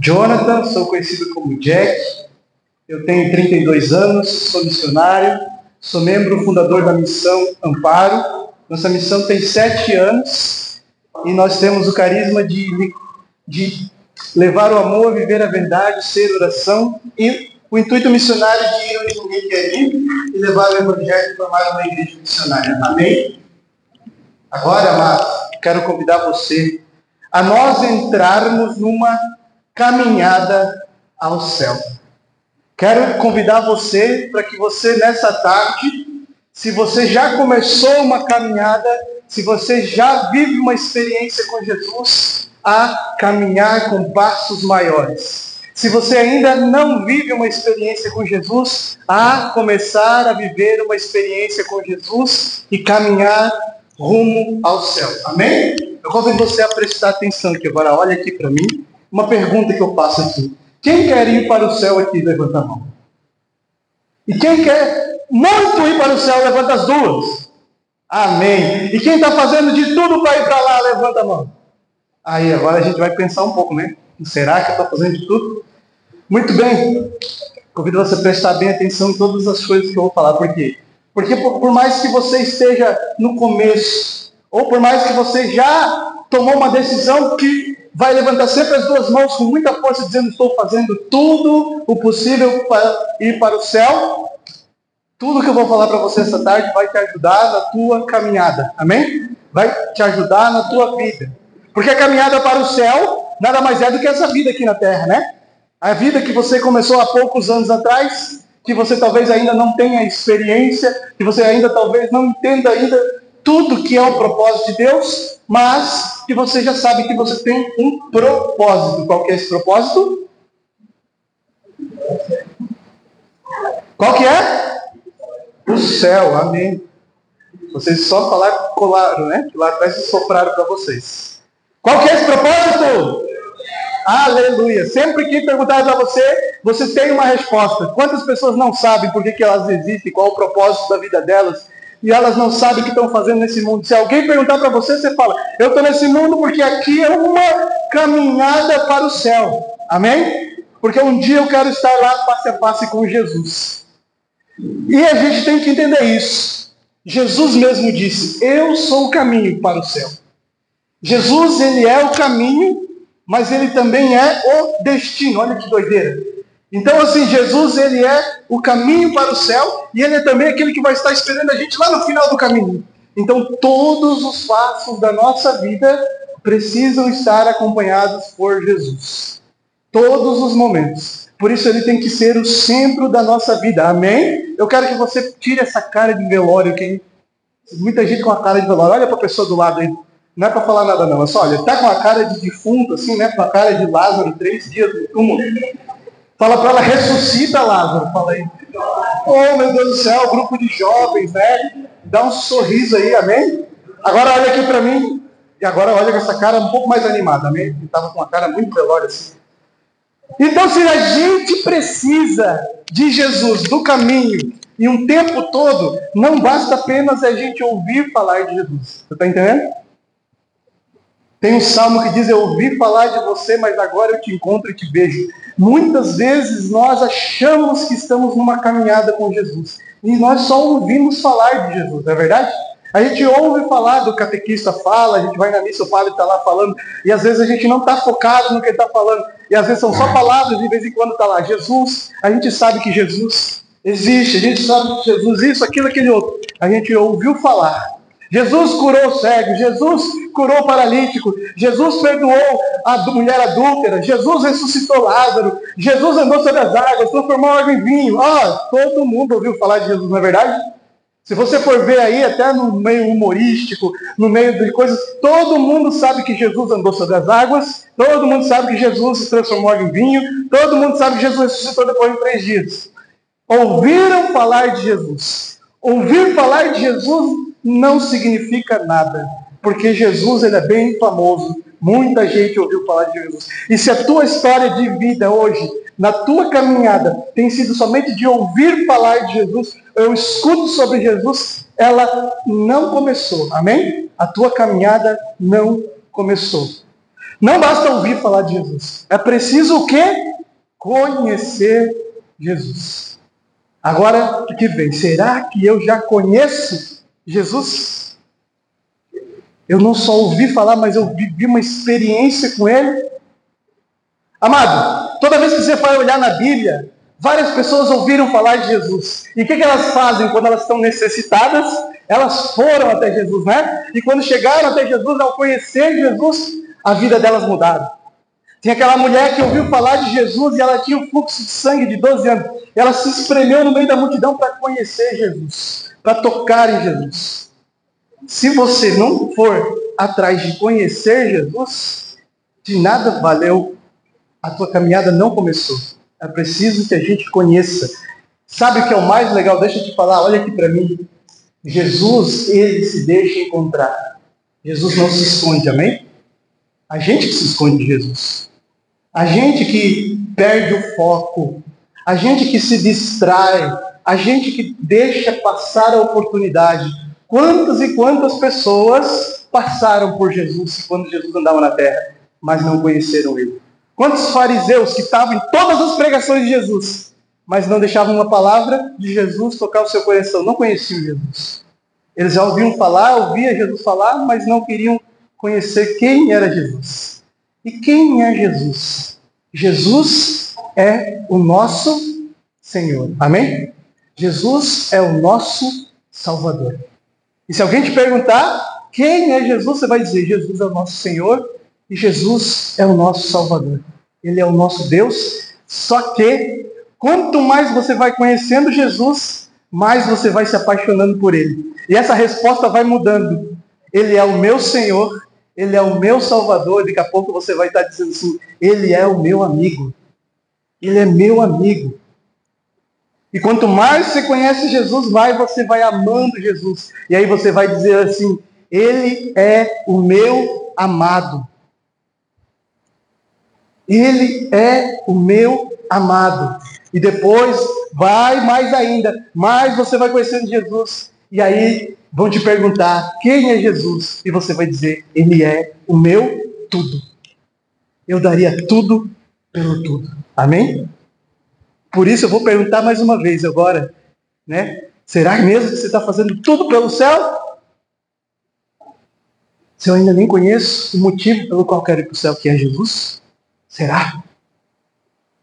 Jonathan, sou conhecido como Jack, eu tenho 32 anos, sou missionário, sou membro fundador da missão Amparo. Nossa missão tem sete anos e nós temos o carisma de, de levar o amor, viver a verdade, ser oração e o intuito missionário de ir onde ninguém quer ir e levar o evangelho e formar uma igreja missionária. Amém? Agora, amado, quero convidar você a nós entrarmos numa caminhada ao céu. Quero convidar você para que você nessa tarde, se você já começou uma caminhada, se você já vive uma experiência com Jesus, a caminhar com passos maiores. Se você ainda não vive uma experiência com Jesus, a começar a viver uma experiência com Jesus e caminhar rumo ao céu. Amém? Eu convido você a prestar atenção aqui agora. Olha aqui para mim. Uma pergunta que eu passo aqui. Quem quer ir para o céu aqui? Levanta a mão. E quem quer muito ir para o céu? Levanta as duas. Amém. E quem está fazendo de tudo para ir para lá? Levanta a mão. Aí agora a gente vai pensar um pouco, né? Será que estou fazendo de tudo? Muito bem. Convido você a prestar bem atenção em todas as coisas que eu vou falar. Por quê? Porque por, por mais que você esteja no começo, ou por mais que você já tomou uma decisão que vai levantar sempre as duas mãos com muita força, dizendo: Estou fazendo tudo o possível para ir para o céu. Tudo que eu vou falar para você essa tarde vai te ajudar na tua caminhada. Amém? Vai te ajudar na tua vida. Porque a caminhada para o céu nada mais é do que essa vida aqui na terra, né? A vida que você começou há poucos anos atrás, que você talvez ainda não tenha experiência, que você ainda talvez não entenda ainda tudo que é o propósito de Deus, mas que você já sabe que você tem um propósito. Qual que é esse propósito? Qual que é? O céu, amém. Vocês só falaram, colaram, né? Que lá atrás sopraram para vocês. Qual que é esse propósito? Aleluia. Sempre que perguntar para você, você tem uma resposta. Quantas pessoas não sabem por que, que elas existem, qual o propósito da vida delas, e elas não sabem o que estão fazendo nesse mundo. Se alguém perguntar para você, você fala: Eu estou nesse mundo porque aqui é uma caminhada para o céu. Amém? Porque um dia eu quero estar lá face a face com Jesus. E a gente tem que entender isso. Jesus mesmo disse: Eu sou o caminho para o céu. Jesus, ele é o caminho, mas ele também é o destino. Olha que doideira. Então, assim, Jesus, ele é o caminho para o céu e ele é também aquele que vai estar esperando a gente lá no final do caminho. Então, todos os passos da nossa vida precisam estar acompanhados por Jesus. Todos os momentos. Por isso, ele tem que ser o centro da nossa vida. Amém? Eu quero que você tire essa cara de velório. Quem... Muita gente com a cara de velório. Olha para a pessoa do lado aí. Não é para falar nada, não. É só, olha, tá com a cara de defunto, assim, né? Com a cara de Lázaro, três dias no túmulo. Fala para ela, ressuscita Lázaro. Fala aí. Oh, meu Deus do céu, grupo de jovens, né? Dá um sorriso aí, amém? Agora olha aqui para mim. E agora olha com essa cara um pouco mais animada, amém? Estava com uma cara muito velória assim. Então, se a gente precisa de Jesus, do caminho, e um tempo todo, não basta apenas a gente ouvir falar de Jesus. Você está entendendo? Tem um salmo que diz: Eu ouvi falar de você, mas agora eu te encontro e te vejo. Muitas vezes nós achamos que estamos numa caminhada com Jesus. E nós só ouvimos falar de Jesus, não é verdade? A gente ouve falar do catequista fala, a gente vai na missa, o padre está lá falando, e às vezes a gente não está focado no que ele está falando, e às vezes são só palavras, de vez em quando está lá, Jesus, a gente sabe que Jesus existe, a gente sabe que Jesus isso, aquilo, aquele outro. A gente ouviu falar, Jesus curou cego, Jesus curou paralítico, Jesus perdoou a mulher adúltera, Jesus ressuscitou Lázaro, Jesus andou sobre as águas, transformou água em vinho. Ah, todo mundo ouviu falar de Jesus, não é verdade? Se você for ver aí, até no meio humorístico, no meio de coisas, todo mundo sabe que Jesus andou sobre as águas, todo mundo sabe que Jesus se transformou em vinho, todo mundo sabe que Jesus ressuscitou depois de três dias. Ouviram falar de Jesus. Ouvir falar de Jesus não significa nada, porque Jesus ele é bem famoso. Muita gente ouviu falar de Jesus. E se a tua história de vida hoje, na tua caminhada, tem sido somente de ouvir falar de Jesus, eu escuto sobre Jesus, ela não começou. Amém? A tua caminhada não começou. Não basta ouvir falar de Jesus. É preciso o quê? Conhecer Jesus. Agora, o que vem? Será que eu já conheço Jesus? Eu não só ouvi falar, mas eu vivi uma experiência com Ele. Amado, toda vez que você vai olhar na Bíblia, várias pessoas ouviram falar de Jesus. E o que, elas fazem quando elas estão necessitadas? Elas foram até Jesus, né? E quando chegaram até Jesus, ao conhecer Jesus, a vida delas mudaram. Tem aquela mulher que ouviu falar de Jesus e ela tinha um fluxo de sangue de 12 anos. Ela se espremeu no meio da multidão para conhecer Jesus, para tocar em Jesus. Se você não for atrás de conhecer Jesus, de nada valeu. A tua caminhada não começou. É preciso que a gente conheça. Sabe o que é o mais legal? Deixa eu te falar, olha aqui para mim. Jesus, ele se deixa encontrar. Jesus não se esconde, amém? A gente que se esconde de Jesus. A gente que perde o foco. A gente que se distrai. A gente que deixa passar a oportunidade. Quantas e quantas pessoas passaram por Jesus quando Jesus andava na terra, mas não conheceram ele? Quantos fariseus que estavam em todas as pregações de Jesus, mas não deixavam uma palavra de Jesus tocar o seu coração, não conheciam Jesus. Eles já ouviam falar, ouviam Jesus falar, mas não queriam conhecer quem era Jesus. E quem é Jesus? Jesus é o nosso Senhor. Amém? Jesus é o nosso Salvador. E se alguém te perguntar quem é Jesus, você vai dizer: Jesus é o nosso Senhor e Jesus é o nosso Salvador. Ele é o nosso Deus. Só que quanto mais você vai conhecendo Jesus, mais você vai se apaixonando por ele. E essa resposta vai mudando. Ele é o meu Senhor, ele é o meu Salvador. Daqui a pouco você vai estar dizendo assim: Ele é o meu amigo. Ele é meu amigo. E quanto mais você conhece Jesus, mais você vai amando Jesus. E aí você vai dizer assim: Ele é o meu amado. Ele é o meu amado. E depois vai mais ainda, mais você vai conhecendo Jesus. E aí vão te perguntar quem é Jesus? E você vai dizer: Ele é o meu tudo. Eu daria tudo pelo tudo. Amém? Por isso eu vou perguntar mais uma vez agora, né? Será mesmo que você está fazendo tudo pelo céu? Se eu ainda nem conheço o motivo pelo qual quero ir para o céu, que é Jesus? Será?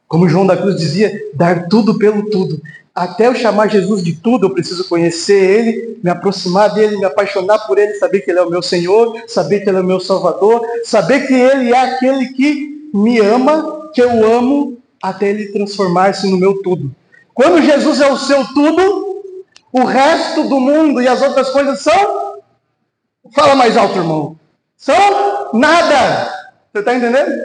Como João da Cruz dizia, dar tudo pelo tudo. Até eu chamar Jesus de tudo, eu preciso conhecer Ele, me aproximar dele, me apaixonar por Ele, saber que Ele é o meu Senhor, saber que Ele é o meu Salvador, saber que Ele é aquele que me ama, que eu amo, até Ele transformar-se no meu tudo. Quando Jesus é o seu tudo, o resto do mundo e as outras coisas são. Fala mais alto, irmão. São nada. Você está entendendo?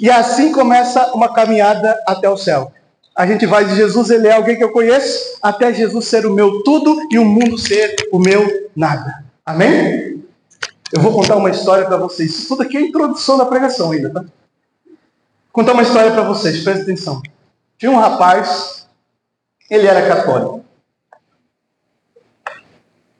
E assim começa uma caminhada até o céu. A gente vai de Jesus, ele é alguém que eu conheço, até Jesus ser o meu tudo e o mundo ser o meu nada. Amém? Eu vou contar uma história para vocês. Isso tudo aqui é introdução da pregação ainda, tá? Contar uma história para vocês, presta atenção. Tinha um rapaz, ele era católico.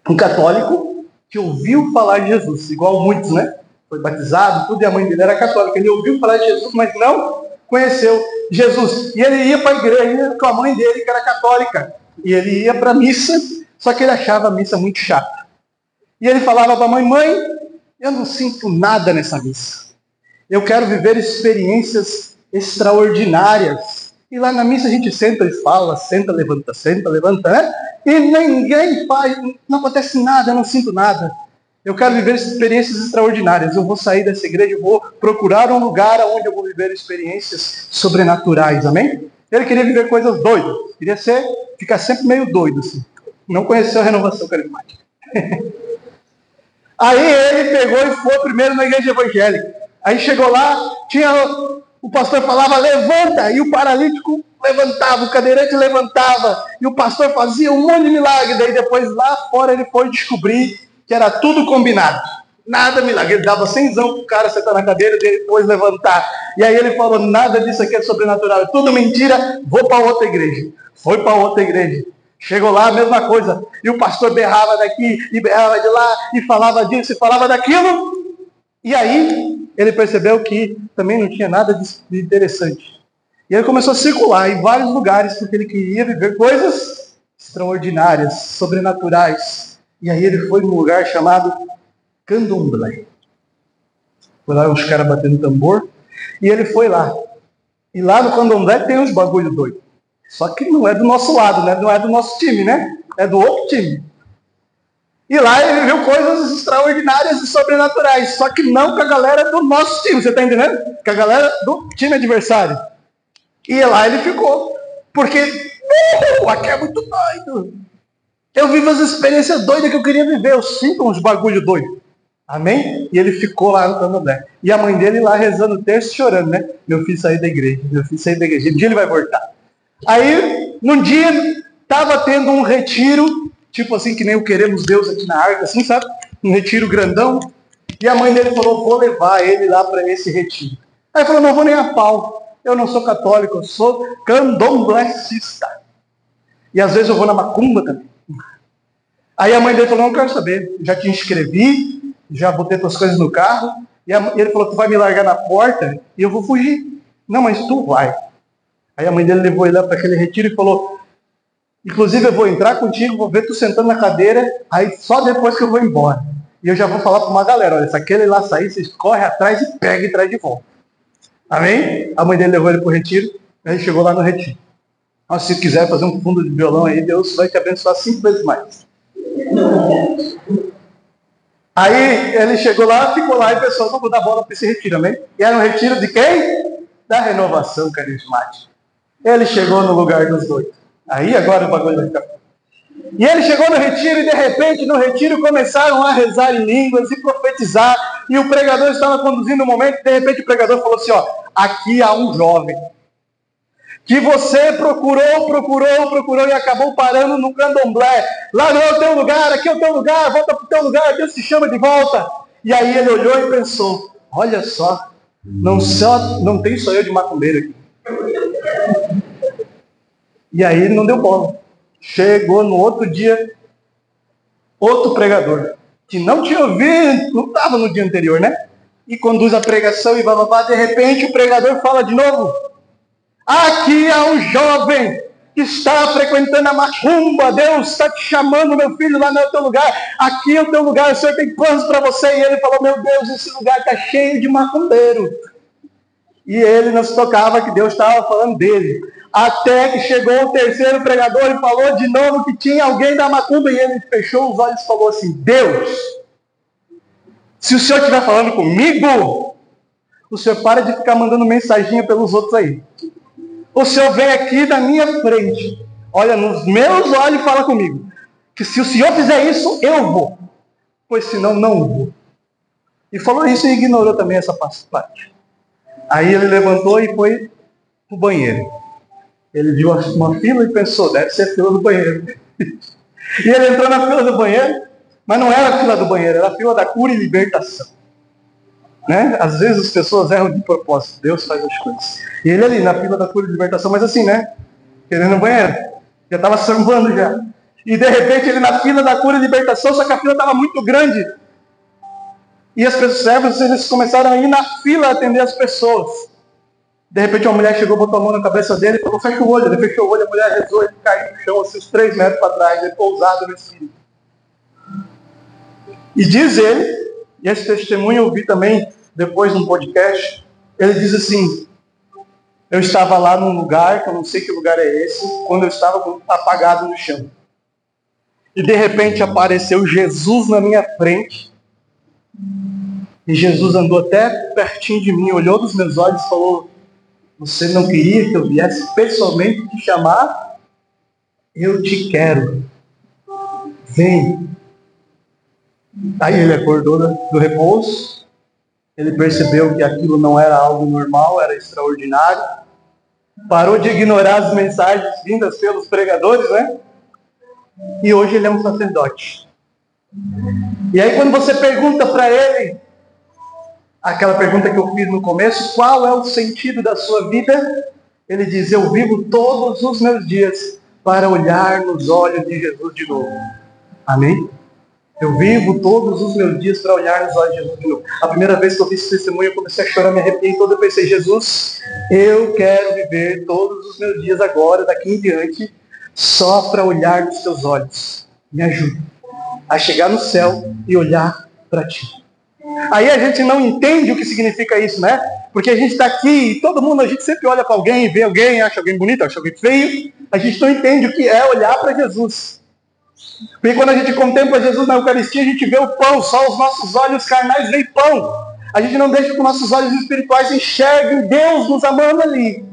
Um católico que ouviu falar de Jesus, igual muitos, né? foi batizado, tudo, e a mãe dele era católica. Ele ouviu falar de Jesus, mas não conheceu Jesus. E ele ia para a igreja com a mãe dele, que era católica. E ele ia para a missa, só que ele achava a missa muito chata. E ele falava para a mãe: Mãe, eu não sinto nada nessa missa. Eu quero viver experiências extraordinárias. E lá na missa a gente senta e fala, senta, levanta, senta, levanta, né? E ninguém faz, não acontece nada, eu não sinto nada. Eu quero viver experiências extraordinárias. Eu vou sair dessa igreja, eu vou procurar um lugar onde eu vou viver experiências sobrenaturais. Amém? Ele queria viver coisas doidas. Queria ser, ficar sempre meio doido assim. Não conheceu a renovação carismática. Aí ele pegou e foi primeiro na igreja evangélica. Aí chegou lá, tinha o pastor falava levanta e o paralítico levantava, o cadeirante levantava e o pastor fazia um monte de milagre. Daí depois lá fora ele foi descobrir que era tudo combinado. Nada milagre. Ele dava cenzão pro cara sentar na cadeira e depois levantar. E aí ele falou: nada disso aqui é sobrenatural, é tudo mentira, vou para outra igreja. Foi para outra igreja. Chegou lá, a mesma coisa. E o pastor berrava daqui, e berrava de lá, e falava disso, e falava daquilo. E aí ele percebeu que também não tinha nada de interessante. E ele começou a circular em vários lugares porque ele queria viver coisas extraordinárias, sobrenaturais. E aí ele foi num lugar chamado Candomblé. Foi lá uns caras batendo tambor. E ele foi lá. E lá no Candomblé tem uns bagulho doido. Só que não é do nosso lado, né? Não é do nosso time, né? É do outro time. E lá ele viu coisas extraordinárias e sobrenaturais. Só que não com a galera do nosso time, você está entendendo? Com a galera do time adversário. E lá ele ficou. Porque, uh, aqui é muito doido. Eu vivo as experiências doidas que eu queria viver. Eu sinto uns bagulho doido. Amém? E ele ficou lá no Candomblé. E a mãe dele lá rezando o texto chorando, né? Meu filho saiu da igreja, meu filho saiu da igreja. Um dia ele vai voltar. Aí, num dia, estava tendo um retiro, tipo assim, que nem o Queremos Deus aqui na arca, assim, sabe? Um retiro grandão. E a mãe dele falou, vou levar ele lá para esse retiro. Aí falou, não vou nem a pau. Eu não sou católico, eu sou candomblessista. E às vezes eu vou na macumba também. Aí a mãe dele falou, não quero saber. Já te inscrevi, já botei tuas coisas no carro. E ele falou, tu vai me largar na porta e eu vou fugir. Não, mas tu vai. Aí a mãe dele levou ele lá para aquele retiro e falou: Inclusive, eu vou entrar contigo, vou ver tu sentando na cadeira, aí só depois que eu vou embora. E eu já vou falar para uma galera: olha, se aquele lá sair, vocês correm atrás e pegam e traz de volta. Amém? A mãe dele levou ele para o retiro, aí chegou lá no retiro. Mas se quiser fazer um fundo de violão aí, Deus vai te abençoar cinco vezes mais. Aí ele chegou lá, ficou lá e pensou: vamos dar bola para esse retiro, amém? E era um retiro de quem? Da renovação carismática. Ele chegou no lugar dos dois. Aí agora o bagulho vai ficar. E ele chegou no retiro e de repente no retiro começaram a rezar em línguas e profetizar. E o pregador estava conduzindo o um momento e de repente o pregador falou assim: ó, aqui há um jovem que você procurou, procurou, procurou e acabou parando no candomblé. Lá não é o teu lugar, aqui é o teu lugar, volta para o teu lugar, Deus te chama de volta. E aí ele olhou e pensou: olha só, não, só, não tem só eu de macumbeiro aqui. E aí ele não deu bola. Chegou no outro dia, outro pregador, que não tinha ouvido, não estava no dia anterior, né? E conduz a pregação e bababá, de repente o pregador fala de novo. Aqui há um jovem que está frequentando a macumba, Deus está te chamando, meu filho, lá no teu lugar. Aqui é o teu lugar, o Senhor tem planos para você. E ele falou: Meu Deus, esse lugar está cheio de macumbeiro. E ele nos tocava que Deus estava falando dele. Até que chegou o terceiro pregador e falou de novo que tinha alguém da macumba e ele fechou os olhos e falou assim: Deus, se o senhor estiver falando comigo, o senhor para de ficar mandando mensaginha pelos outros aí. O senhor vem aqui da minha frente, olha nos meus olhos e fala comigo. Que se o senhor fizer isso, eu vou. Pois senão, não vou. E falou isso e ignorou também essa parte. Aí ele levantou e foi para o banheiro. Ele viu uma fila e pensou, deve ser a fila do banheiro. e ele entrou na fila do banheiro, mas não era a fila do banheiro, era a fila da cura e libertação. Né? Às vezes as pessoas erram de propósito, Deus faz as coisas. E ele ali na fila da cura e libertação, mas assim, né? Querendo no banheiro. Já estava sambando já. E de repente ele na fila da cura e libertação, só que a fila estava muito grande. E as pessoas, servos, eles começaram a ir na fila atender as pessoas. De repente uma mulher chegou, botou a mão na cabeça dele e falou, fecha o olho. Ele fechou o olho, a mulher rezou, ele caiu no chão, assim, uns três metros para trás, ele pousado no espírito. E diz ele, e esse testemunho eu vi também depois num podcast, ele diz assim, eu estava lá num lugar, que eu não sei que lugar é esse, quando eu estava apagado no chão. E de repente apareceu Jesus na minha frente. E Jesus andou até pertinho de mim, olhou nos meus olhos e falou: você não queria que eu viesse pessoalmente te chamar? Eu te quero. Vem. Aí ele acordou do repouso. Ele percebeu que aquilo não era algo normal, era extraordinário. Parou de ignorar as mensagens vindas pelos pregadores, né? E hoje ele é um sacerdote. E aí quando você pergunta para ele, aquela pergunta que eu fiz no começo, qual é o sentido da sua vida? Ele diz: Eu vivo todos os meus dias para olhar nos olhos de Jesus de novo. Amém? Eu vivo todos os meus dias para olhar nos olhos de Jesus. A primeira vez que eu vi esse testemunho, eu comecei a chorar, me arrepiei todo. Eu pensei, Jesus, eu quero viver todos os meus dias agora, daqui em diante, só para olhar nos teus olhos. Me ajuda a chegar no céu e olhar para ti. Aí a gente não entende o que significa isso, né? Porque a gente está aqui e todo mundo, a gente sempre olha para alguém, vê alguém, acha alguém bonito, acha alguém feio. A gente não entende o que é olhar para Jesus. Porque quando a gente contempla Jesus na Eucaristia, a gente vê o pão, só os nossos olhos carnais veem pão. A gente não deixa que nossos olhos espirituais enxerguem Deus nos amando ali.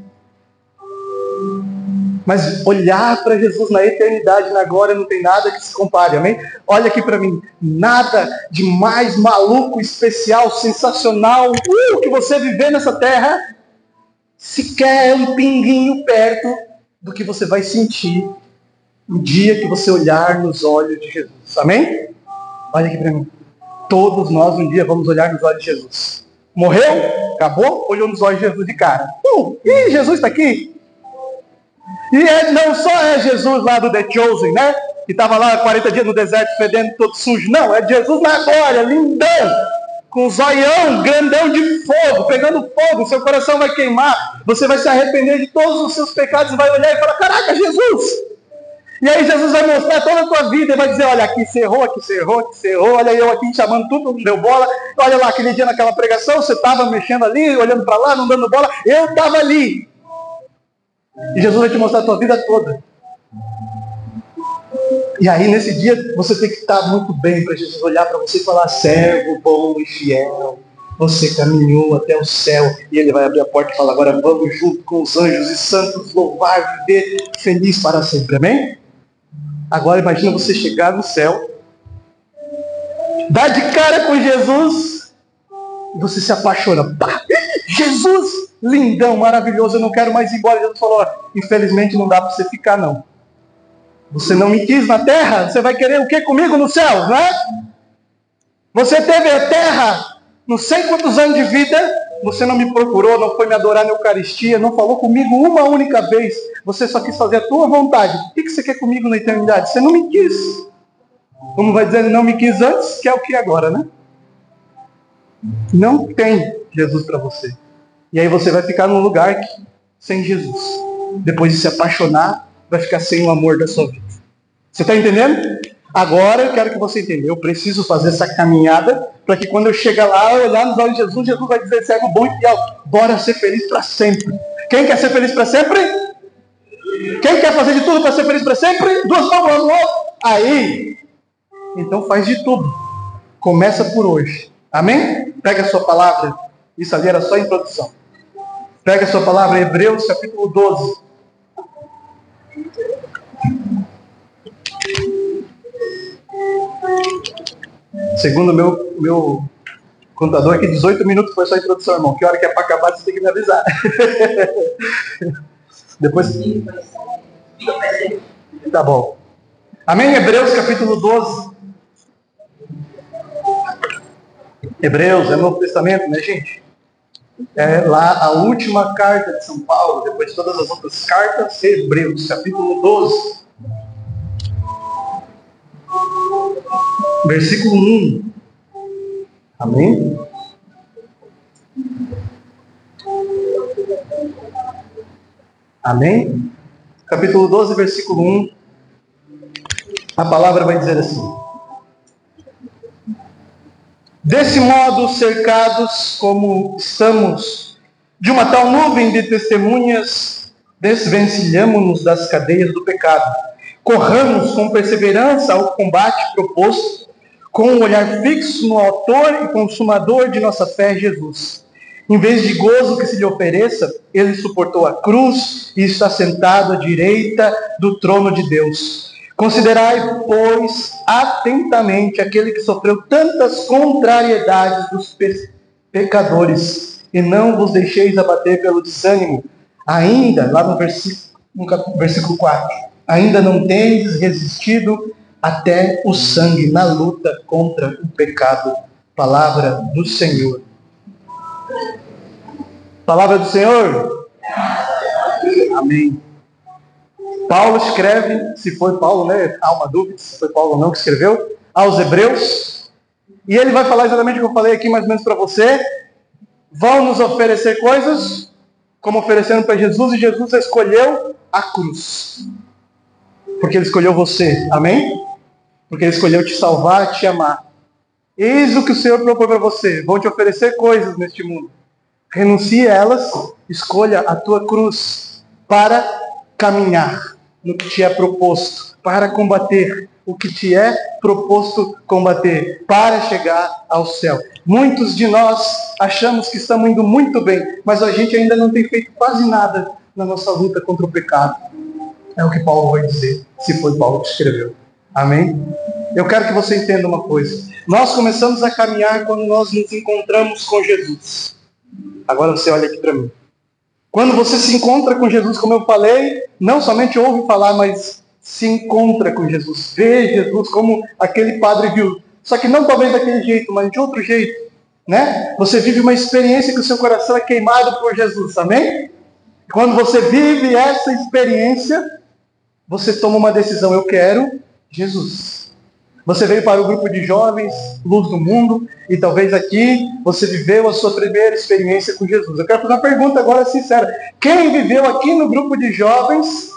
Mas olhar para Jesus na eternidade, na glória, não tem nada que se compare, amém? Olha aqui para mim, nada de mais maluco, especial, sensacional, uh, que você viver nessa terra, sequer um pinguinho perto do que você vai sentir o dia que você olhar nos olhos de Jesus. Amém? Olha aqui para mim. Todos nós um dia vamos olhar nos olhos de Jesus. Morreu? Acabou? Olhou nos olhos de Jesus de cara. Uh, e Jesus está aqui. E é, não só é Jesus lá do The Chosen, né? Que estava lá 40 dias no deserto fedendo todo sujo. Não, é Jesus na glória, lindão. Com o zoião grandão de fogo, pegando fogo, seu coração vai queimar, você vai se arrepender de todos os seus pecados e vai olhar e falar: Caraca, Jesus, e aí Jesus vai mostrar toda a tua vida e vai dizer, olha, aqui você errou, aqui você errou, aqui você errou, olha eu aqui chamando tudo, não deu bola. Olha lá, aquele dia naquela pregação, você estava mexendo ali, olhando para lá, não dando bola, eu estava ali. E Jesus vai te mostrar a tua vida toda. E aí nesse dia você tem que estar muito bem para Jesus olhar para você e falar, servo bom e fiel. Você caminhou até o céu e ele vai abrir a porta e falar, agora vamos junto com os anjos e santos louvar, viver feliz para sempre. Amém? Agora imagina você chegar no céu, dar de cara com Jesus e você se apaixona. Pá, Jesus, lindão, maravilhoso, eu não quero mais ir embora. Jesus falou, infelizmente não dá para você ficar não. Você não me quis na terra, você vai querer o que comigo no céu, não é? Você teve a terra, não sei quantos anos de vida, você não me procurou, não foi me adorar na Eucaristia, não falou comigo uma única vez. Você só quis fazer a tua vontade. O que você quer comigo na eternidade? Você não me quis. Como vai dizer, não me quis antes, que é o que agora, né? Não tem Jesus para você. E aí você vai ficar num lugar que, sem Jesus. Depois de se apaixonar, vai ficar sem o amor da sua vida. Você está entendendo? Agora eu quero que você entenda. Eu preciso fazer essa caminhada para que quando eu chegar lá, eu olhar nos olhos de Jesus, Jesus vai dizer, servo bom e fiel, bora ser feliz para sempre. Quem quer ser feliz para sempre? Quem quer fazer de tudo para ser feliz para sempre? Duas mãos no. Aí, então faz de tudo. Começa por hoje. Amém? Pega a sua palavra. Isso ali era só introdução. Pega a sua palavra, Hebreus capítulo 12. Segundo o meu, meu contador aqui, 18 minutos foi só a introdução, irmão. Que hora que é para acabar, você tem que me avisar. Depois. Tá bom. Amém? Hebreus capítulo 12. Hebreus é Novo Testamento, né, gente? É lá a última carta de São Paulo, depois de todas as outras cartas, Hebreus, capítulo 12. Versículo 1. Amém? Amém? Capítulo 12, versículo 1. A palavra vai dizer assim: Desse modo, cercados como estamos de uma tal nuvem de testemunhas, desvencilhamos-nos das cadeias do pecado corramos com perseverança ao combate proposto, com um olhar fixo no autor e consumador de nossa fé, Jesus. Em vez de gozo que se lhe ofereça, ele suportou a cruz e está sentado à direita do trono de Deus. Considerai, pois, atentamente aquele que sofreu tantas contrariedades dos pecadores, e não vos deixeis abater pelo desânimo. Ainda, lá no versículo, no versículo 4 ainda não tens resistido até o sangue na luta contra o pecado. Palavra do Senhor. Palavra do Senhor. Amém. Paulo escreve, se foi Paulo, né? Há uma dúvida se foi Paulo ou não que escreveu, aos Hebreus. E ele vai falar exatamente o que eu falei aqui mais ou menos para você. Vão nos oferecer coisas, como oferecendo para Jesus, e Jesus escolheu a cruz. Porque ele escolheu você. Amém? Porque ele escolheu te salvar, te amar. Eis o que o Senhor propõe para você. Vão te oferecer coisas neste mundo. Renuncie a elas, escolha a tua cruz para caminhar no que te é proposto, para combater o que te é proposto combater, para chegar ao céu. Muitos de nós achamos que estamos indo muito bem, mas a gente ainda não tem feito quase nada na nossa luta contra o pecado. É o que Paulo vai dizer, se foi Paulo que escreveu. Amém? Eu quero que você entenda uma coisa. Nós começamos a caminhar quando nós nos encontramos com Jesus. Agora você olha aqui para mim. Quando você se encontra com Jesus, como eu falei, não somente ouve falar, mas se encontra com Jesus, vê Jesus como aquele padre viu. Só que não talvez daquele jeito, mas de outro jeito. Né? Você vive uma experiência que o seu coração é queimado por Jesus, amém? Quando você vive essa experiência, você toma uma decisão, eu quero Jesus. Você veio para o grupo de jovens, luz do mundo, e talvez aqui você viveu a sua primeira experiência com Jesus. Eu quero fazer uma pergunta agora sincera. Quem viveu aqui no grupo de jovens,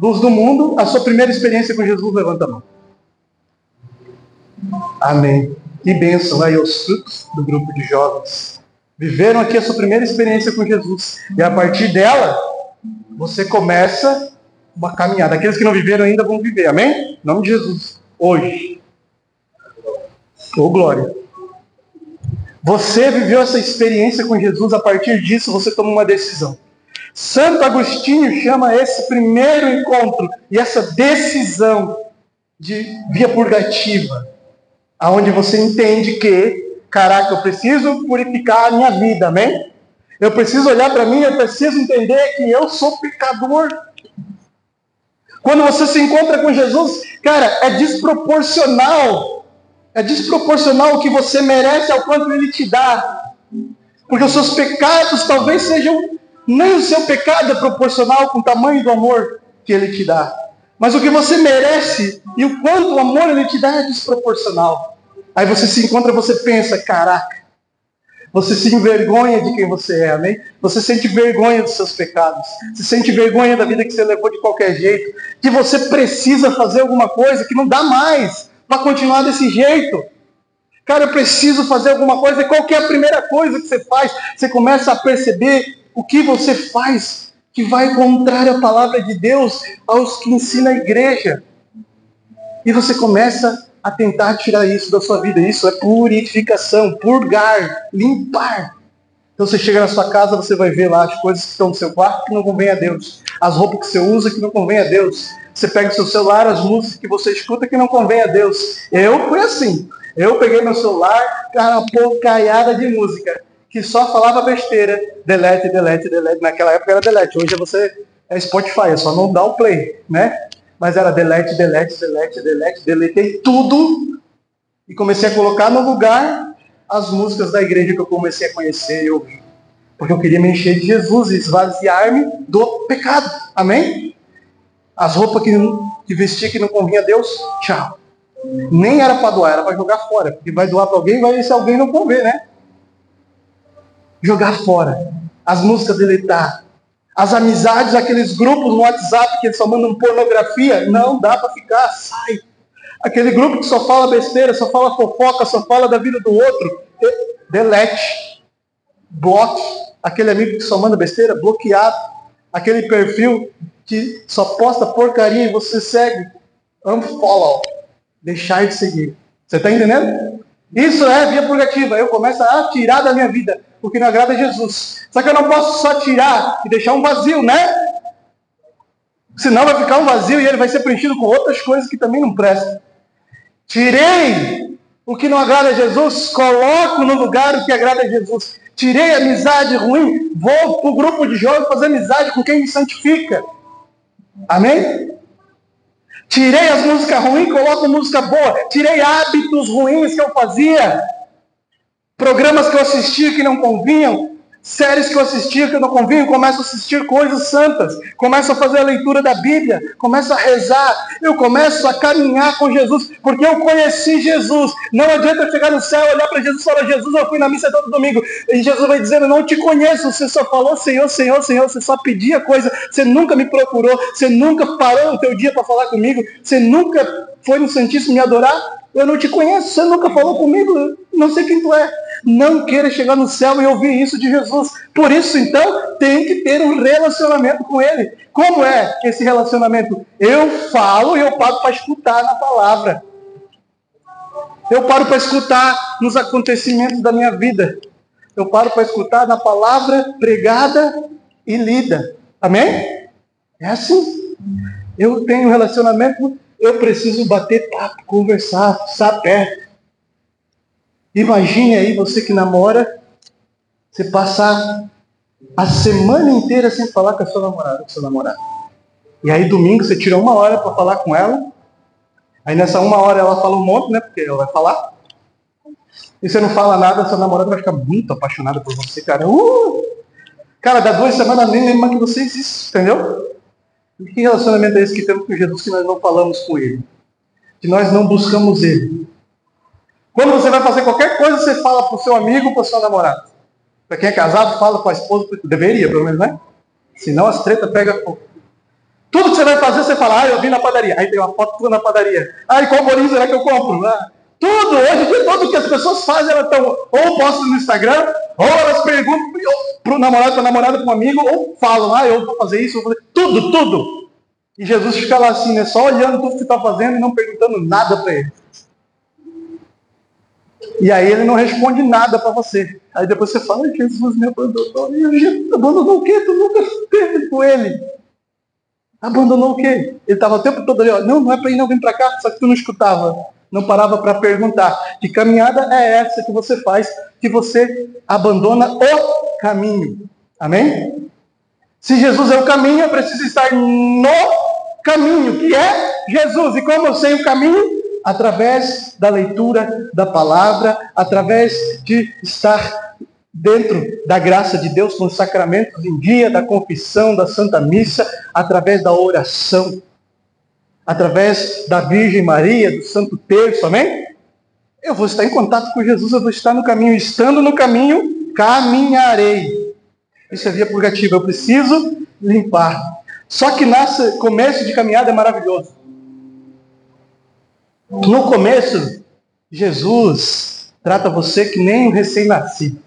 luz do mundo, a sua primeira experiência com Jesus? Levanta a mão. Amém. Que bênção aí os frutos do grupo de jovens. Viveram aqui a sua primeira experiência com Jesus. E a partir dela, você começa uma caminhada. Aqueles que não viveram ainda vão viver. Amém? Em nome de Jesus. Hoje. Ô oh, glória. Você viveu essa experiência com Jesus, a partir disso você toma uma decisão. Santo Agostinho chama esse primeiro encontro e essa decisão de via purgativa, aonde você entende que, caraca, eu preciso purificar a minha vida, amém? Eu preciso olhar para mim, eu preciso entender que eu sou pecador. Quando você se encontra com Jesus, cara, é desproporcional é desproporcional o que você merece ao quanto ele te dá. Porque os seus pecados talvez sejam. Nem o seu pecado é proporcional com o tamanho do amor que ele te dá. Mas o que você merece e o quanto o amor ele te dá é desproporcional. Aí você se encontra, você pensa, caraca. Você se envergonha de quem você é, amém? Você sente vergonha dos seus pecados. Você sente vergonha da vida que você levou de qualquer jeito. Que você precisa fazer alguma coisa que não dá mais para continuar desse jeito. Cara, eu preciso fazer alguma coisa. Qual é a primeira coisa que você faz? Você começa a perceber o que você faz que vai contrário à palavra de Deus, aos que ensina a igreja. E você começa a tentar tirar isso da sua vida. Isso é purificação, purgar, limpar. Então você chega na sua casa, você vai ver lá as coisas que estão no seu quarto que não convém a Deus. As roupas que você usa que não convém a Deus. Você pega o seu celular, as músicas que você escuta que não convém a Deus. Eu fui assim. Eu peguei meu celular, cara, uma porcaiada de música, que só falava besteira. Delete, delete, delete. Naquela época era delete. Hoje você é Spotify, é só não dar o play, né? Mas era delete, delete, delete, delete. Deletei tudo e comecei a colocar no lugar as músicas da igreja que eu comecei a conhecer e ouvir. Porque eu queria me encher de Jesus e esvaziar-me do pecado. Amém? As roupas que, que vestia que não convinha a Deus, tchau. Nem era para doar, era para jogar fora. Porque vai doar para alguém, vai ver se alguém não convém, né? Jogar fora. As músicas deletar. As amizades, aqueles grupos no WhatsApp que só mandam pornografia, não dá para ficar, sai. Aquele grupo que só fala besteira, só fala fofoca, só fala da vida do outro, delete, bloque. Aquele amigo que só manda besteira, bloqueado. Aquele perfil que só posta porcaria e você segue, unfollow, deixar de seguir. Você está entendendo? Isso é via purgativa. Eu começo a tirar da minha vida o que não agrada a Jesus. Só que eu não posso só tirar e deixar um vazio, né? Senão vai ficar um vazio e ele vai ser preenchido com outras coisas que também não prestam. Tirei o que não agrada a Jesus, coloco no lugar o que agrada a Jesus. Tirei a amizade ruim, vou para o grupo de jovens fazer amizade com quem me santifica. Amém? Tirei as músicas ruins, coloco música boa. Tirei hábitos ruins que eu fazia. Programas que eu assistia que não convinham. Séries que eu assistia, que eu não convinho, começo a assistir coisas santas, começo a fazer a leitura da Bíblia, começo a rezar, eu começo a caminhar com Jesus, porque eu conheci Jesus. Não adianta chegar no céu, olhar para Jesus e falar, Jesus, eu fui na missa todo domingo. E Jesus vai dizer, eu não te conheço, você só falou Senhor, Senhor, Senhor, você só pedia coisa, você nunca me procurou, você nunca parou o teu dia para falar comigo, você nunca foi no Santíssimo me adorar. Eu não te conheço, você nunca falou comigo, não sei quem tu é não queira chegar no céu e ouvir isso de Jesus. Por isso, então, tem que ter um relacionamento com Ele. Como é esse relacionamento? Eu falo e eu paro para escutar na palavra. Eu paro para escutar nos acontecimentos da minha vida. Eu paro para escutar na palavra pregada e lida. Amém? É assim. Eu tenho um relacionamento, eu preciso bater papo, conversar, estar perto. Imagine aí você que namora, você passar a semana inteira sem falar com a sua namorada, com seu namorado. E aí domingo você tira uma hora para falar com ela. Aí nessa uma hora ela fala um monte, né? Porque ela vai falar. E você não fala nada, sua namorada vai ficar muito apaixonada por você, cara. Uh! Cara, dá duas semanas nem lembra que você existe, entendeu? E que relacionamento é esse que temos com Jesus que nós não falamos com Ele? Que nós não buscamos Ele? Quando você vai fazer qualquer coisa, você fala para o seu amigo, para o seu namorado. Para quem é casado, fala com a esposa, deveria, pelo menos, né? Senão as tretas pegam Tudo que você vai fazer, você fala, ah, eu vim na padaria. Aí tem uma foto tua na padaria. Ah, e qual bolinho será que eu compro? Ah, tudo, hoje em dia, tudo que as pessoas fazem, elas estão ou postam no Instagram, ou elas perguntam para o namorado, para a namorada, para um amigo, ou falam, ah, eu vou fazer isso, vou fazer. Tudo, tudo. E Jesus fica lá assim, né? Só olhando tudo que está fazendo e não perguntando nada para ele. E aí ele não responde nada para você. Aí depois você fala, Jesus me abandonou. E abandonou o quê? Tu nunca esteve com ele. Abandonou o quê? Ele estava o tempo todo ali, ó, não, não é para ir, não, vem para cá, só que tu não escutava. Não parava para perguntar. Que caminhada é essa que você faz, que você abandona o caminho? Amém? Se Jesus é o caminho, eu preciso estar no caminho, que é Jesus. E como eu sei o caminho, através da leitura da palavra, através de estar dentro da graça de Deus com os sacramentos em dia, da confissão, da Santa Missa, através da oração, através da Virgem Maria, do Santo Terço, amém? Eu vou estar em contato com Jesus, eu vou estar no caminho. Estando no caminho, caminharei. Isso é via purgativa, eu preciso limpar. Só que nesse começo de caminhada é maravilhoso. No começo, Jesus trata você que nem um recém-nascido.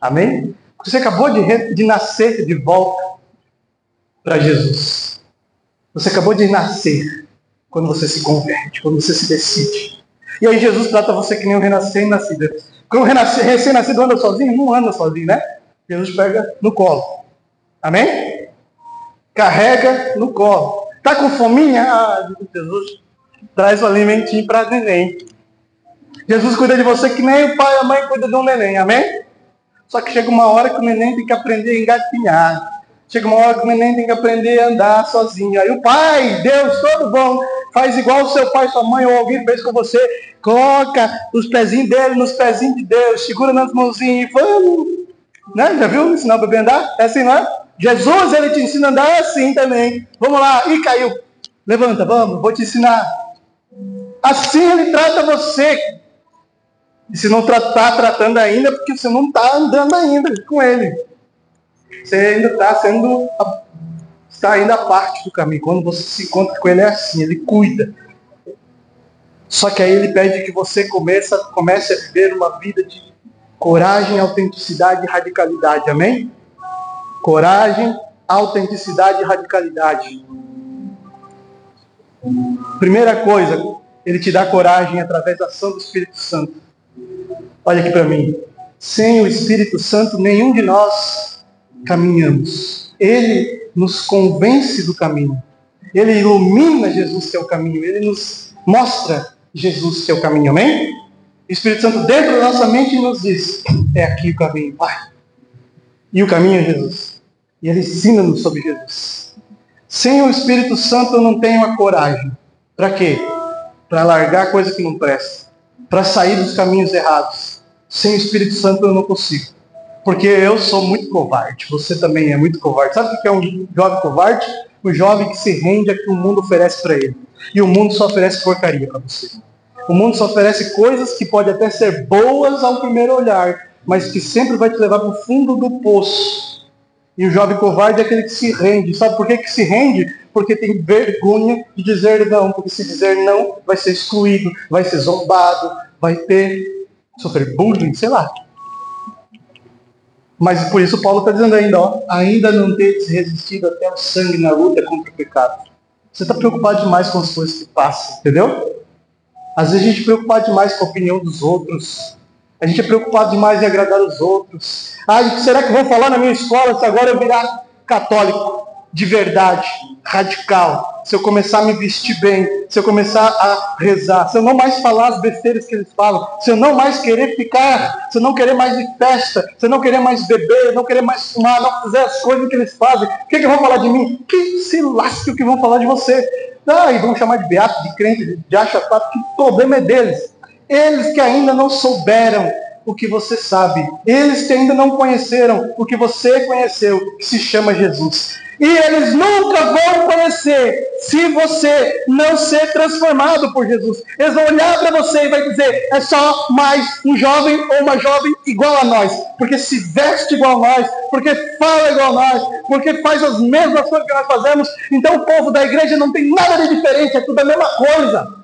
Amém? Você acabou de, de nascer de volta para Jesus. Você acabou de nascer quando você se converte, quando você se decide. E aí Jesus trata você que nem um recém-nascido. Quando um recém-nascido anda sozinho, não anda sozinho, né? Jesus pega no colo. Amém? Carrega no colo. Tá com fominha? Ah, Jesus traz o alimentinho para neném. Jesus cuida de você que nem o pai e a mãe cuidam de um neném, amém? Só que chega uma hora que o neném tem que aprender a engatinhar. Chega uma hora que o neném tem que aprender a andar sozinho. Aí o pai, Deus, todo bom, faz igual o seu pai, sua mãe ou alguém fez com você. Coloca os pezinhos dele nos pezinhos de Deus, segura nas mãozinhas e vamos. Né? Já viu ensinar o bebê a andar? É assim, não é? Jesus, ele te ensina a andar assim também. Vamos lá. Ih, caiu. Levanta, vamos, vou te ensinar. Assim ele trata você. E se não está tratando ainda, porque você não está andando ainda com ele. Você ainda está sendo. está ainda a parte do caminho. Quando você se encontra com ele é assim, ele cuida. Só que aí ele pede que você comece, comece a viver uma vida de coragem, autenticidade e radicalidade. Amém? Coragem, autenticidade e radicalidade. Primeira coisa, ele te dá coragem através da ação do Espírito Santo. Olha aqui para mim. Sem o Espírito Santo, nenhum de nós caminhamos. Ele nos convence do caminho. Ele ilumina Jesus que é o caminho. Ele nos mostra Jesus que é o caminho. Amém? O Espírito Santo dentro da nossa mente nos diz: é aqui o caminho, Pai. E o caminho é Jesus. E ele ensina-nos sobre Jesus. Sem o Espírito Santo eu não tenho a coragem. Para quê? Para largar coisa que não presta, para sair dos caminhos errados. Sem o Espírito Santo eu não consigo. Porque eu sou muito covarde, você também é muito covarde. Sabe o que é um jovem covarde? O jovem que se rende a que o mundo oferece para ele. E o mundo só oferece porcaria para você. O mundo só oferece coisas que podem até ser boas ao primeiro olhar, mas que sempre vai te levar para o fundo do poço. E o jovem covarde é aquele que se rende. Sabe por que, que se rende? Porque tem vergonha de dizer não. Porque se dizer não, vai ser excluído, vai ser zombado, vai ter sofrer bullying, sei lá. Mas por isso Paulo está dizendo ainda, ó, ainda não ter resistido até o sangue na luta contra o pecado. Você está preocupado demais com as coisas que passam, entendeu? Às vezes a gente é preocupado demais com a opinião dos outros. A gente é preocupado demais em agradar os outros. Ah, será que vão falar na minha escola se agora eu virar católico? De verdade, radical, se eu começar a me vestir bem, se eu começar a rezar, se eu não mais falar as besteiras que eles falam, se eu não mais querer ficar, se eu não querer mais ir festa, se eu não querer mais beber, não querer mais fumar, não fazer as coisas que eles fazem, o que, que vão falar de mim? Que se lasque o que vão falar de você. Ah, e vão chamar de beato, de crente, de achatado, que problema é deles. Eles que ainda não souberam o que você sabe. Eles que ainda não conheceram o que você conheceu, que se chama Jesus. E eles nunca vão conhecer se você não ser transformado por Jesus. Eles vão olhar para você e vai dizer, é só mais um jovem ou uma jovem igual a nós. Porque se veste igual a nós, porque fala igual a nós, porque faz as mesmas coisas que nós fazemos. Então o povo da igreja não tem nada de diferente, é tudo a mesma coisa.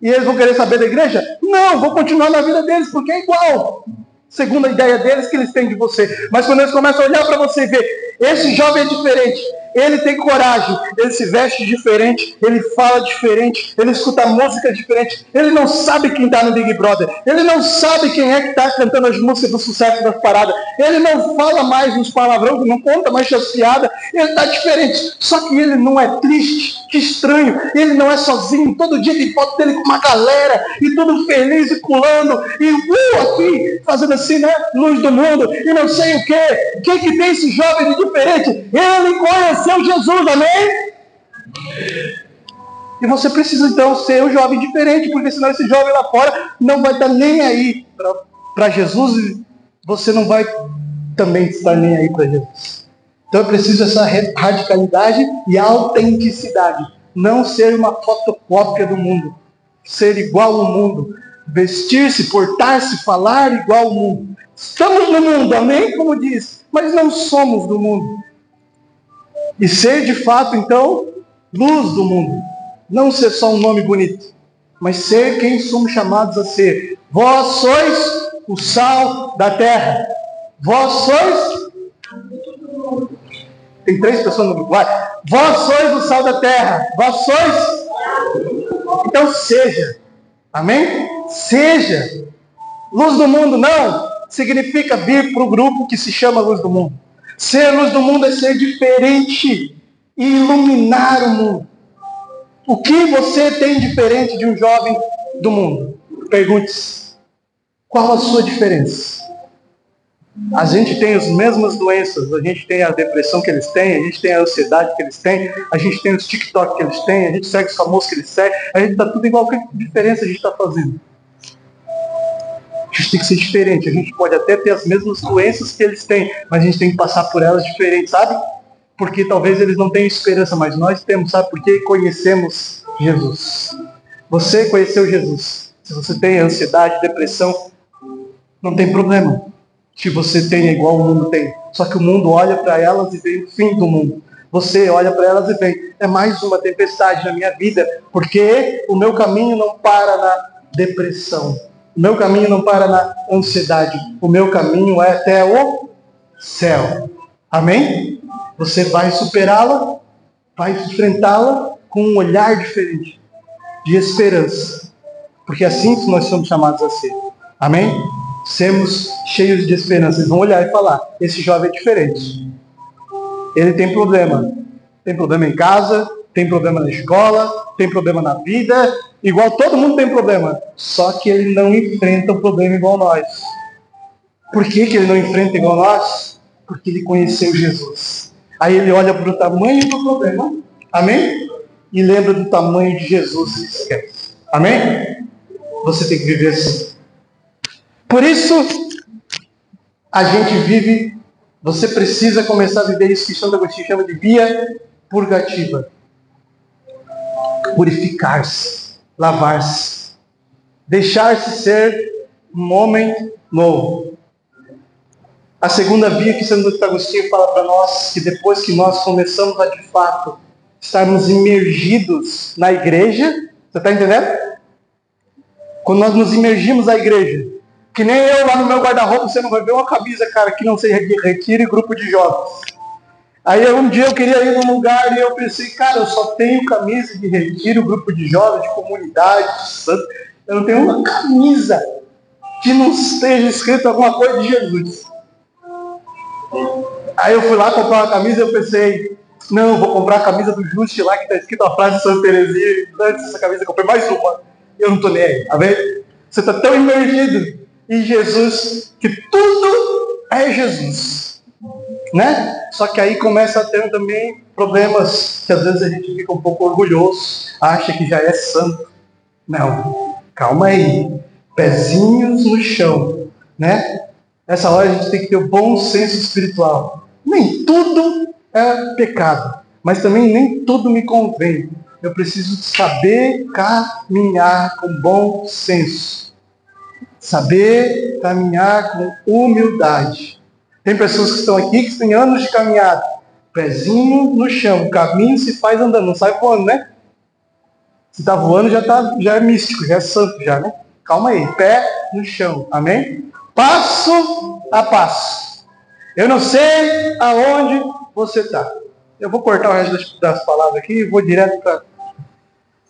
E eles vão querer saber da igreja? Não, vou continuar na vida deles, porque é igual segundo a ideia deles que eles têm de você. Mas quando eles começam a olhar para você e ver, esse jovem é diferente, ele tem coragem, ele se veste diferente, ele fala diferente, ele escuta música diferente, ele não sabe quem está no Big Brother, ele não sabe quem é que está cantando as músicas do sucesso das paradas, ele não fala mais nos palavrões, não conta mais as piadas, ele está diferente. Só que ele não é triste, que estranho, ele não é sozinho, todo dia tem foto dele com uma galera, e tudo feliz e pulando, e uh, aqui, fazendo assim, né? Luz do mundo, e não sei o que. O que, que tem esse jovem de diferente? Ele conheceu Jesus, amém? E você precisa então ser um jovem diferente, porque senão esse jovem lá fora não vai estar nem aí para Jesus e você não vai também estar nem aí para Jesus. Então é preciso essa radicalidade e autenticidade. Não ser uma fotocópia do mundo. Ser igual ao mundo. Vestir-se, portar-se, falar igual ao mundo. Estamos no mundo, amém? Como diz. Mas não somos do mundo. E ser de fato, então, luz do mundo. Não ser só um nome bonito, mas ser quem somos chamados a ser. Vós sois o sal da terra. Vós sois. Tem três pessoas no grupo. Vós sois o sal da terra. Vós sois. Então seja. Amém? Seja. Luz do mundo não significa vir para o grupo que se chama Luz do Mundo. Ser luz do mundo é ser diferente e iluminar o mundo. O que você tem diferente de um jovem do mundo? Pergunte-se. Qual a sua diferença? A gente tem as mesmas doenças, a gente tem a depressão que eles têm, a gente tem a ansiedade que eles têm, a gente tem os TikTok que eles têm, a gente segue os famosos que eles seguem, a gente está tudo igual. Que diferença a gente está fazendo? A gente tem que ser diferente. A gente pode até ter as mesmas doenças que eles têm, mas a gente tem que passar por elas diferentes, sabe? Porque talvez eles não tenham esperança, mas nós temos, sabe? Porque conhecemos Jesus. Você conheceu Jesus. Se você tem ansiedade, depressão, não tem problema. Se você tem é igual o mundo tem. Só que o mundo olha para elas e vê o fim do mundo. Você olha para elas e vê, é mais uma tempestade na minha vida, porque o meu caminho não para na depressão o meu caminho não para na ansiedade. O meu caminho é até o céu. Amém? Você vai superá-la, vai enfrentá-la com um olhar diferente, de esperança. Porque é assim que nós somos chamados a ser. Amém? Sermos cheios de esperança. Eles vão olhar e falar: esse jovem é diferente. Ele tem problema. Tem problema em casa, tem problema na escola, tem problema na vida, igual todo mundo tem problema. Só que ele não enfrenta o problema igual nós. Por que, que ele não enfrenta igual nós? Porque ele conheceu Jesus. Aí ele olha para o tamanho do problema, amém? E lembra do tamanho de Jesus e esquece. Amém? Você tem que viver assim. Por isso, a gente vive, você precisa começar a viver isso que Santo Agostinho chama de via purgativa. Purificar-se, lavar-se, deixar-se ser um homem novo. A segunda via que Santo Agostinho fala para nós, que depois que nós começamos a de fato estarmos imergidos na igreja, você está entendendo? Quando nós nos imergimos na igreja, que nem eu lá no meu guarda-roupa, você não vai ver uma camisa, cara, que não seja de retiro e grupo de jovens. Aí um dia eu queria ir num lugar e eu pensei, cara, eu só tenho camisa de retiro, grupo de jovens, de comunidade. Eu não tenho uma camisa que não esteja escrito alguma coisa de Jesus. Aí eu fui lá comprar uma camisa e eu pensei, não, vou comprar a camisa do Juste lá que está escrito a frase de Santa Teresinha. Antes dessa camisa, eu comprei mais uma. Eu não estou nem aí, tá vendo? Você está tão imergido em Jesus que tudo é Jesus. Né? Só que aí começa a ter também problemas que às vezes a gente fica um pouco orgulhoso, acha que já é santo. Não, calma aí. Pezinhos no chão, né? Nessa hora a gente tem que ter o bom senso espiritual. Nem tudo é pecado, mas também nem tudo me convém eu preciso saber caminhar com bom senso. Saber caminhar com humildade. Tem pessoas que estão aqui que têm anos de caminhada. Pezinho no chão. O caminho se faz andando. Não sai voando, né? Se está voando já, tá, já é místico, já é santo, já, né? Calma aí. Pé no chão. Amém? Passo a passo. Eu não sei aonde você está. Eu vou cortar o resto das, das palavras aqui e vou direto para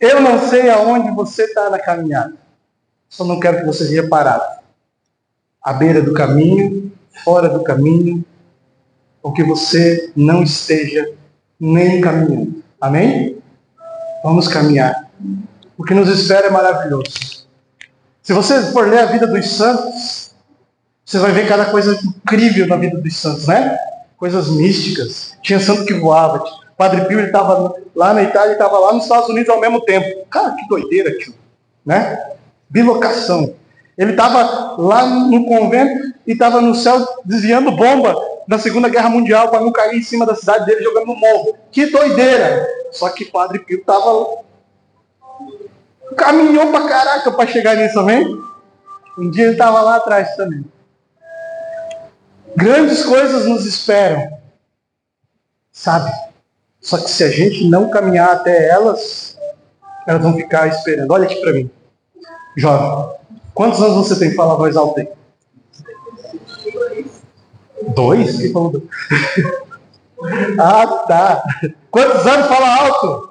eu não sei aonde você está na caminhada. Só não quero que você seja parado. À beira do caminho, fora do caminho, ou que você não esteja nem caminhando. Amém? Vamos caminhar. O que nos espera é maravilhoso. Se você for ler a vida dos santos, você vai ver cada coisa incrível na vida dos santos, né? Coisas místicas. Tinha santo que voava, Padre Pio estava lá na Itália e estava lá nos Estados Unidos ao mesmo tempo. Cara, que doideira, tio. Né? Bilocação. Ele estava lá no convento e estava no céu desviando bomba na Segunda Guerra Mundial para não cair em cima da cidade dele jogando no morro. Que doideira! Só que Padre Pio estava caminhou para caraca para chegar nisso também. Um dia ele estava lá atrás também. Grandes coisas nos esperam. Sabe? Só que se a gente não caminhar até elas, elas vão ficar esperando. Olha aqui para mim. Jovem, quantos anos você tem? Fala a voz alta aí. Dois? Quem falou dois? ah, tá. Quantos anos? Fala alto.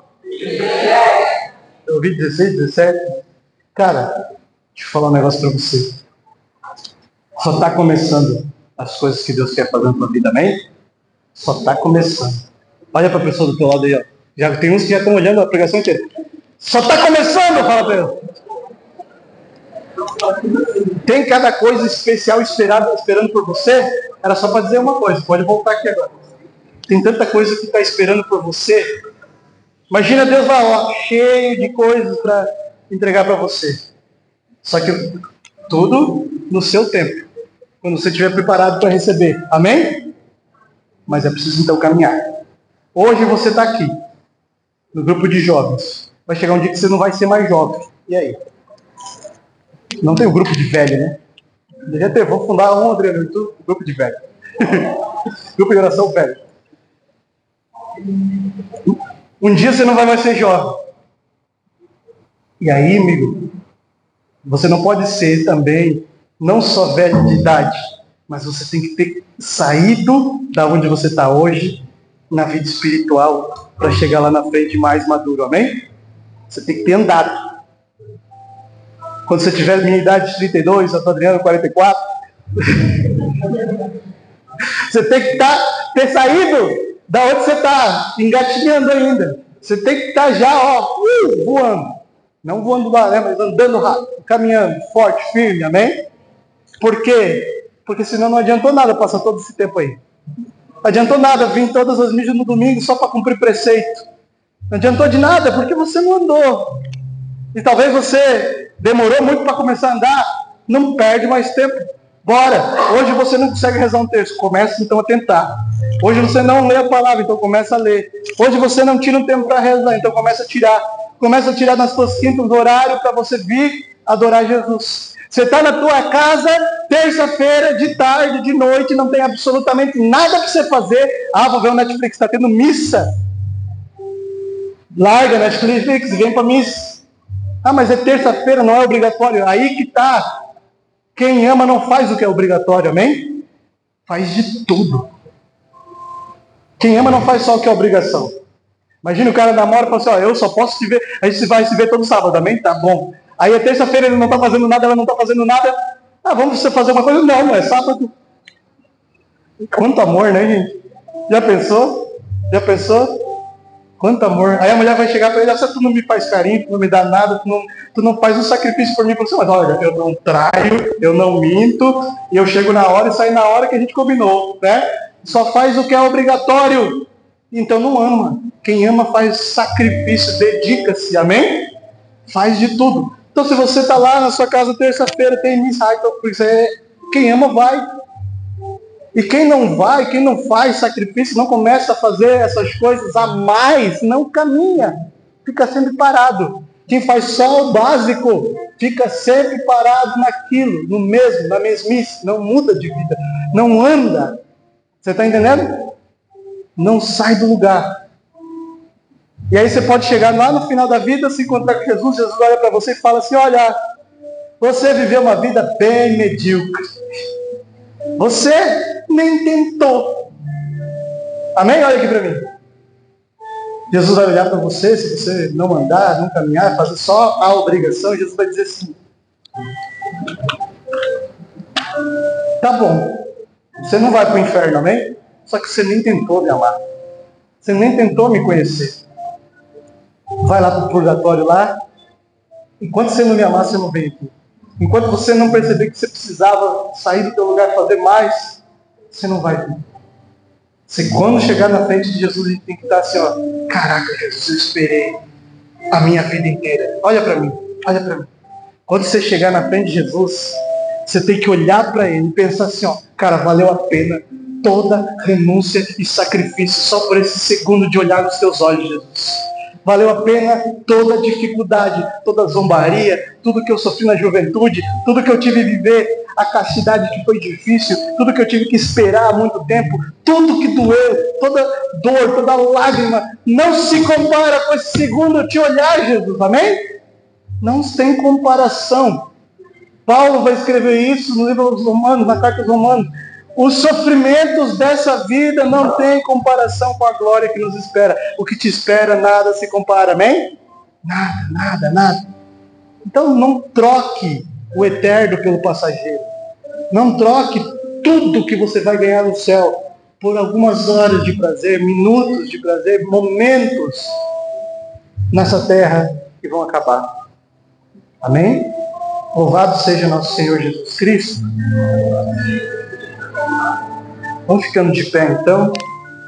Eu ouvi 16, 17. Cara, deixa eu falar um negócio para você. Só está começando as coisas que Deus quer fazer na tua vida, amém? Só está começando. Olha para a pessoa do teu lado aí, ó. Já tem uns que já estão olhando a pregação inteira. Só está começando, fala para ele. Tem cada coisa especial esperada, esperando por você. Era só para dizer uma coisa. Pode voltar aqui agora. Tem tanta coisa que está esperando por você. Imagina Deus lá, ó, cheio de coisas para entregar para você. Só que tudo no seu tempo. Quando você estiver preparado para receber. Amém? Mas é preciso então caminhar. Hoje você está aqui, no grupo de jovens. Vai chegar um dia que você não vai ser mais jovem. E aí? Não tem um grupo de velho, né? Devia ter, vou fundar um, Adriano, YouTube, grupo de velho. grupo de oração velho. Um dia você não vai mais ser jovem. E aí, amigo, você não pode ser também não só velho de idade, mas você tem que ter saído da onde você está hoje na vida espiritual para chegar lá na frente mais maduro, amém? Você tem que ter andado. Quando você tiver minha idade de 32, eu estou Adriano 44, você tem que tá, ter saído da onde você está, engatinhando ainda. Você tem que estar tá já, ó, uh, voando. Não voando lá, né, mas andando rápido, caminhando, forte, firme, amém? Por quê? Porque senão não adiantou nada passar todo esse tempo aí. Não adiantou nada vir todas as mídias no domingo só para cumprir preceito. Não adiantou de nada porque você não andou. E talvez você demorou muito para começar a andar. Não perde mais tempo. Bora! Hoje você não consegue rezar um texto, comece então a tentar. Hoje você não lê a palavra, então começa a ler. Hoje você não tira um tempo para rezar, então começa a tirar. Começa a tirar nas suas quintas horário para você vir adorar Jesus. Você está na tua casa, terça-feira, de tarde, de noite, não tem absolutamente nada para você fazer. Ah, vou ver o Netflix, está tendo missa. Larga Netflix, vem para missa. Ah, mas é terça-feira, não é obrigatório. Aí que está. Quem ama não faz o que é obrigatório, amém? Faz de tudo. Quem ama não faz só o que é obrigação. Imagina o cara namora e fala assim, ó, eu só posso te ver, a gente vai se ver todo sábado, amém? Tá bom. Aí é terça-feira ele não está fazendo nada, ela não está fazendo nada. Ah, vamos fazer uma coisa? Não, é sábado. Quanto amor, né, gente? Já pensou? Já pensou? Quanto amor. Aí a mulher vai chegar para ele, se tu não me faz carinho, tu não me dá nada, tu não, tu não faz um sacrifício por mim. Você, mas olha, eu não traio, eu não minto, e eu chego na hora e saio na hora que a gente combinou, né? Só faz o que é obrigatório. Então não ama. Quem ama faz sacrifício, dedica-se, amém? Faz de tudo. Então se você está lá na sua casa terça-feira, tem missa, então é, quem ama vai. E quem não vai, quem não faz sacrifício, não começa a fazer essas coisas a mais, não caminha. Fica sempre parado. Quem faz só o básico, fica sempre parado naquilo, no mesmo, na mesmice, não muda de vida, não anda. Você está entendendo? Não sai do lugar. E aí você pode chegar lá no final da vida, se encontrar com Jesus, Jesus olha para você e fala assim, olha, você viveu uma vida bem medíocre. Você nem tentou. Amém? Olha aqui para mim. Jesus vai olhar para você, se você não andar, não caminhar, fazer só a obrigação, Jesus vai dizer assim. Tá bom. Você não vai para o inferno, amém? Só que você nem tentou me amar. Você nem tentou me conhecer. Vai lá para o purgatório lá. Enquanto você não me amar, você não vem aqui. Enquanto você não perceber que você precisava sair do teu lugar e fazer mais, você não vai vir. Você quando chegar na frente de Jesus, gente tem que estar assim, ó. Caraca, Jesus, eu esperei a minha vida inteira. Olha para mim, olha para mim. Quando você chegar na frente de Jesus, você tem que olhar para ele e pensar assim, ó, cara, valeu a pena toda renúncia e sacrifício só por esse segundo de olhar nos teus olhos, Jesus. Valeu a pena toda a dificuldade, toda a zombaria, tudo que eu sofri na juventude, tudo que eu tive que viver, a castidade que foi difícil, tudo que eu tive que esperar há muito tempo, tudo que doeu, toda dor, toda lágrima, não se compara com esse segundo te olhar, Jesus, amém? Não tem comparação. Paulo vai escrever isso no livro dos Romanos, na carta dos Romanos. Os sofrimentos dessa vida não têm comparação com a glória que nos espera. O que te espera, nada se compara, amém? Nada, nada, nada. Então não troque o eterno pelo passageiro. Não troque tudo que você vai ganhar no céu por algumas horas de prazer, minutos de prazer, momentos nessa terra que vão acabar. Amém? Louvado seja nosso Senhor Jesus Cristo. Vamos ficando de pé então.